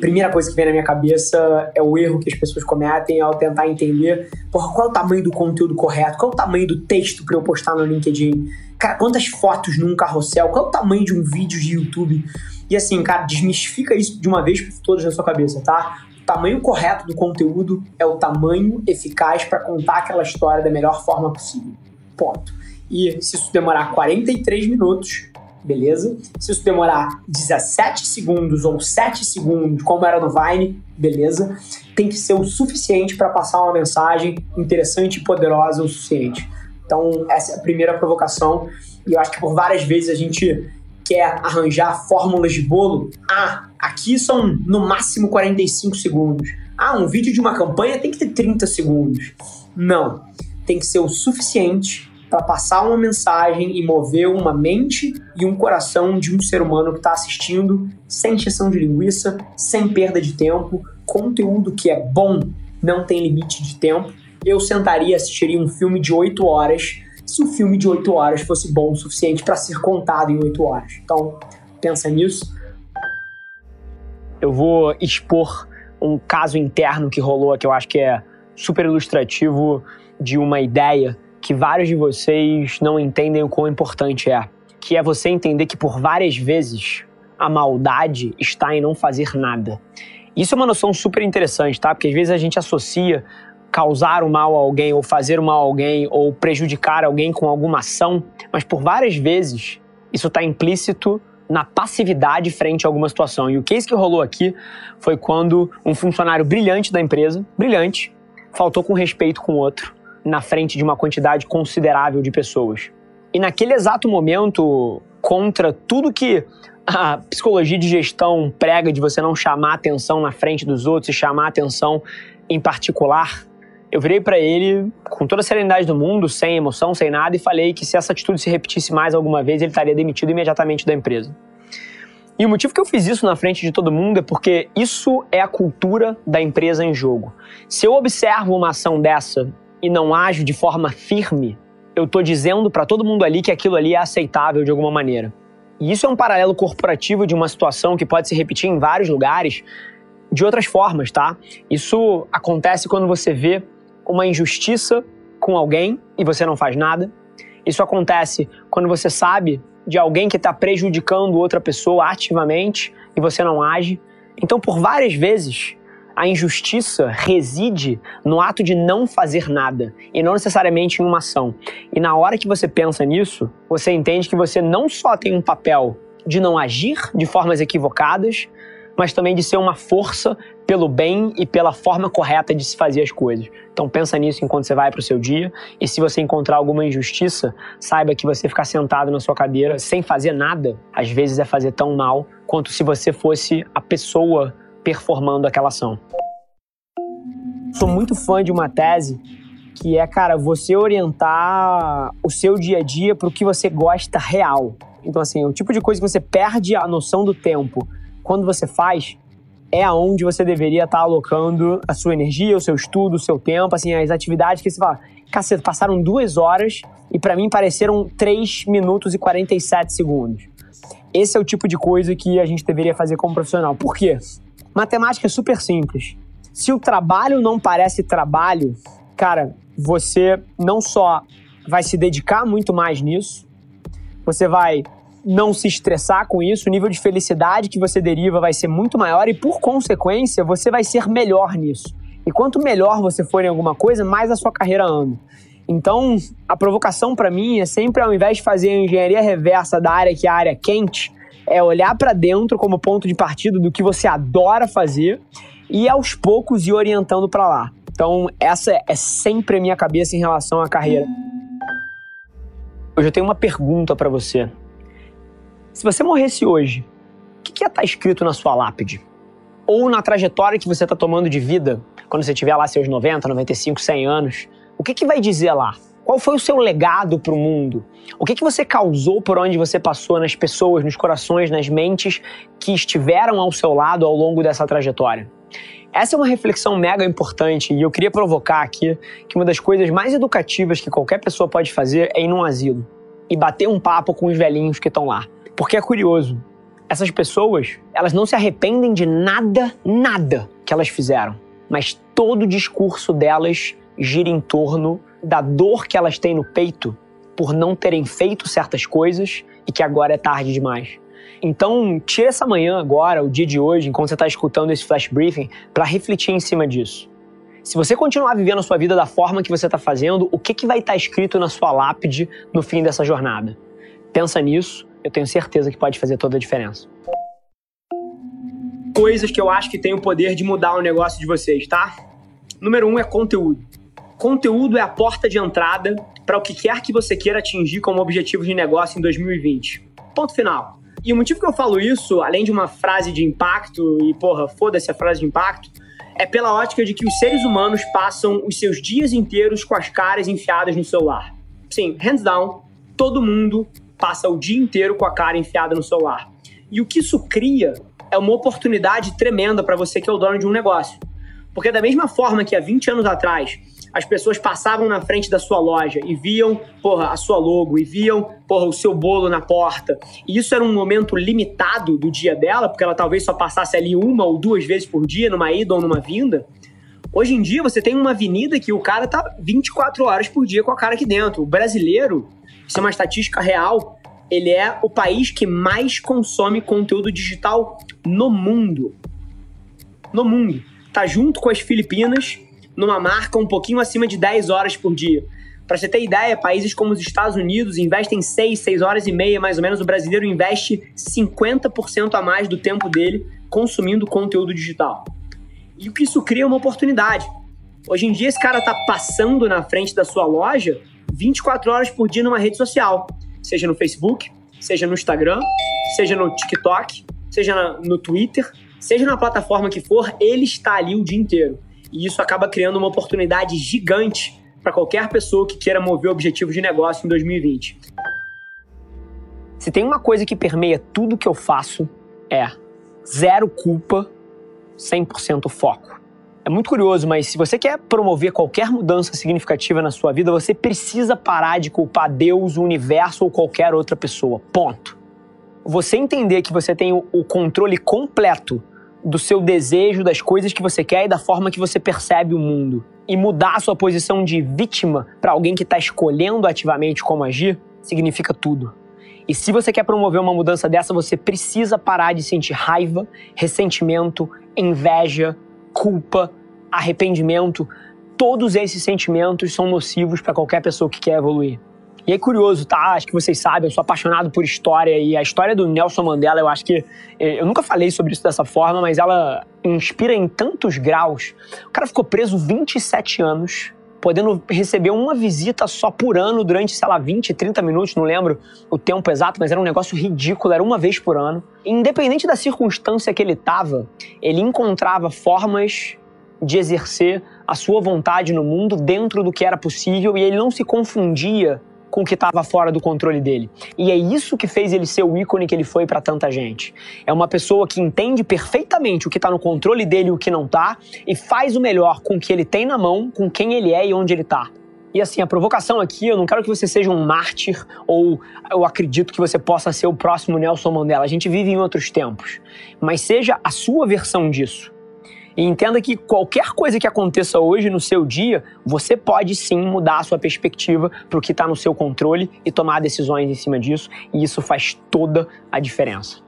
primeira coisa que vem na minha cabeça é o erro que as pessoas cometem ao tentar entender porra, qual é o tamanho do conteúdo correto, qual é o tamanho do texto para eu postar no LinkedIn, cara, quantas fotos num carrossel, qual é o tamanho de um vídeo de YouTube. E assim, cara, desmistifica isso de uma vez por todas na sua cabeça, tá? O tamanho correto do conteúdo é o tamanho eficaz para contar aquela história da melhor forma possível. Ponto. E se isso demorar 43 minutos, beleza? Se isso demorar 17 segundos ou 7 segundos, como era no Vine, beleza? Tem que ser o suficiente para passar uma mensagem interessante e poderosa o suficiente. Então, essa é a primeira provocação. E eu acho que por várias vezes a gente quer arranjar fórmulas de bolo. Ah, aqui são no máximo 45 segundos. Ah, um vídeo de uma campanha tem que ter 30 segundos. Não. Tem que ser o suficiente para passar uma mensagem e mover uma mente e um coração de um ser humano que está assistindo sem exceção de linguiça, sem perda de tempo, conteúdo que é bom, não tem limite de tempo. Eu sentaria e assistiria um filme de 8 horas se o filme de 8 horas fosse bom o suficiente para ser contado em 8 horas. Então, pensa nisso. Eu vou expor um caso interno que rolou que eu acho que é super ilustrativo de uma ideia que vários de vocês não entendem o quão importante é, que é você entender que por várias vezes a maldade está em não fazer nada. Isso é uma noção super interessante, tá? Porque às vezes a gente associa causar o mal a alguém, ou fazer o mal a alguém, ou prejudicar alguém com alguma ação, mas por várias vezes isso está implícito na passividade frente a alguma situação. E o case que rolou aqui foi quando um funcionário brilhante da empresa, brilhante, faltou com respeito com o outro, na frente de uma quantidade considerável de pessoas. E naquele exato momento, contra tudo que a psicologia de gestão prega de você não chamar atenção na frente dos outros e chamar atenção em particular, eu virei para ele com toda a serenidade do mundo, sem emoção, sem nada, e falei que se essa atitude se repetisse mais alguma vez, ele estaria demitido imediatamente da empresa. E o motivo que eu fiz isso na frente de todo mundo é porque isso é a cultura da empresa em jogo. Se eu observo uma ação dessa e não ajo de forma firme, eu estou dizendo para todo mundo ali que aquilo ali é aceitável de alguma maneira. E isso é um paralelo corporativo de uma situação que pode se repetir em vários lugares de outras formas, tá? Isso acontece quando você vê uma injustiça com alguém e você não faz nada. Isso acontece quando você sabe de alguém que está prejudicando outra pessoa ativamente e você não age. Então, por várias vezes, a injustiça reside no ato de não fazer nada e não necessariamente em uma ação. E na hora que você pensa nisso, você entende que você não só tem um papel de não agir de formas equivocadas, mas também de ser uma força pelo bem e pela forma correta de se fazer as coisas. Então pensa nisso enquanto você vai para o seu dia e se você encontrar alguma injustiça, saiba que você ficar sentado na sua cadeira sem fazer nada, às vezes é fazer tão mal quanto se você fosse a pessoa performando aquela ação. Sou muito fã de uma tese que é, cara, você orientar o seu dia a dia para o que você gosta real. Então, assim, o tipo de coisa que você perde a noção do tempo quando você faz é aonde você deveria estar tá alocando a sua energia, o seu estudo, o seu tempo, assim, as atividades que você fala, caceta, passaram duas horas e para mim pareceram 3 minutos e 47 segundos. Esse é o tipo de coisa que a gente deveria fazer como profissional. Por quê? Matemática é super simples. Se o trabalho não parece trabalho, cara, você não só vai se dedicar muito mais nisso, você vai não se estressar com isso, o nível de felicidade que você deriva vai ser muito maior e, por consequência, você vai ser melhor nisso. E quanto melhor você for em alguma coisa, mais a sua carreira anda. Então, a provocação para mim é sempre, ao invés de fazer a engenharia reversa da área que é a área quente, é olhar para dentro como ponto de partida do que você adora fazer e aos poucos ir orientando para lá. Então, essa é sempre a minha cabeça em relação à carreira. Hoje eu tenho uma pergunta para você. Se você morresse hoje, o que, que ia estar tá escrito na sua lápide? Ou na trajetória que você está tomando de vida, quando você tiver lá seus 90, 95, 100 anos, o que, que vai dizer lá? Qual foi o seu legado para o mundo? O que, que você causou por onde você passou nas pessoas, nos corações, nas mentes que estiveram ao seu lado ao longo dessa trajetória? Essa é uma reflexão mega importante e eu queria provocar aqui que uma das coisas mais educativas que qualquer pessoa pode fazer é ir num asilo e bater um papo com os velhinhos que estão lá. Porque é curioso, essas pessoas, elas não se arrependem de nada, nada que elas fizeram, mas todo o discurso delas gira em torno da dor que elas têm no peito por não terem feito certas coisas e que agora é tarde demais. Então, tira essa manhã agora, o dia de hoje, enquanto você está escutando esse flash briefing, para refletir em cima disso. Se você continuar vivendo a sua vida da forma que você está fazendo, o que, que vai estar tá escrito na sua lápide no fim dessa jornada? Pensa nisso, eu tenho certeza que pode fazer toda a diferença. Coisas que eu acho que tem o poder de mudar o negócio de vocês, tá? Número um é conteúdo. Conteúdo é a porta de entrada para o que quer que você queira atingir como objetivo de negócio em 2020. Ponto final. E o motivo que eu falo isso, além de uma frase de impacto, e porra, foda-se a frase de impacto, é pela ótica de que os seres humanos passam os seus dias inteiros com as caras enfiadas no celular. Sim, hands down, todo mundo passa o dia inteiro com a cara enfiada no celular. E o que isso cria é uma oportunidade tremenda para você que é o dono de um negócio. Porque da mesma forma que há 20 anos atrás as pessoas passavam na frente da sua loja e viam, porra, a sua logo, e viam, porra, o seu bolo na porta. E isso era um momento limitado do dia dela, porque ela talvez só passasse ali uma ou duas vezes por dia, numa ida ou numa vinda. Hoje em dia, você tem uma avenida que o cara tá 24 horas por dia com a cara aqui dentro. O brasileiro, isso é uma estatística real, ele é o país que mais consome conteúdo digital no mundo. No mundo. Tá junto com as Filipinas numa marca um pouquinho acima de 10 horas por dia. Para você ter ideia, países como os Estados Unidos investem 6, 6 horas e meia mais ou menos. O brasileiro investe 50% a mais do tempo dele consumindo conteúdo digital. E o que isso cria é uma oportunidade. Hoje em dia, esse cara tá passando na frente da sua loja 24 horas por dia numa rede social, seja no Facebook, seja no Instagram, seja no TikTok, seja no Twitter, seja na plataforma que for, ele está ali o dia inteiro. E isso acaba criando uma oportunidade gigante para qualquer pessoa que queira mover objetivos de negócio em 2020. Se tem uma coisa que permeia tudo que eu faço, é zero culpa, 100% foco. É muito curioso, mas se você quer promover qualquer mudança significativa na sua vida, você precisa parar de culpar Deus, o universo ou qualquer outra pessoa. Ponto. Você entender que você tem o controle completo do seu desejo, das coisas que você quer e da forma que você percebe o mundo. E mudar a sua posição de vítima para alguém que está escolhendo ativamente como agir, significa tudo. E se você quer promover uma mudança dessa, você precisa parar de sentir raiva, ressentimento, inveja, culpa, arrependimento. Todos esses sentimentos são nocivos para qualquer pessoa que quer evoluir. E é curioso, tá? Acho que vocês sabem, eu sou apaixonado por história e a história do Nelson Mandela, eu acho que. Eh, eu nunca falei sobre isso dessa forma, mas ela inspira em tantos graus. O cara ficou preso 27 anos, podendo receber uma visita só por ano durante, sei lá, 20, 30 minutos, não lembro o tempo exato, mas era um negócio ridículo, era uma vez por ano. Independente da circunstância que ele estava, ele encontrava formas de exercer a sua vontade no mundo dentro do que era possível e ele não se confundia com o que estava fora do controle dele. E é isso que fez ele ser o ícone que ele foi para tanta gente. É uma pessoa que entende perfeitamente o que está no controle dele e o que não está e faz o melhor com o que ele tem na mão, com quem ele é e onde ele está. E assim, a provocação aqui, eu não quero que você seja um mártir ou eu acredito que você possa ser o próximo Nelson Mandela. A gente vive em outros tempos. Mas seja a sua versão disso. E entenda que qualquer coisa que aconteça hoje no seu dia, você pode sim mudar a sua perspectiva para o que está no seu controle e tomar decisões em cima disso, e isso faz toda a diferença.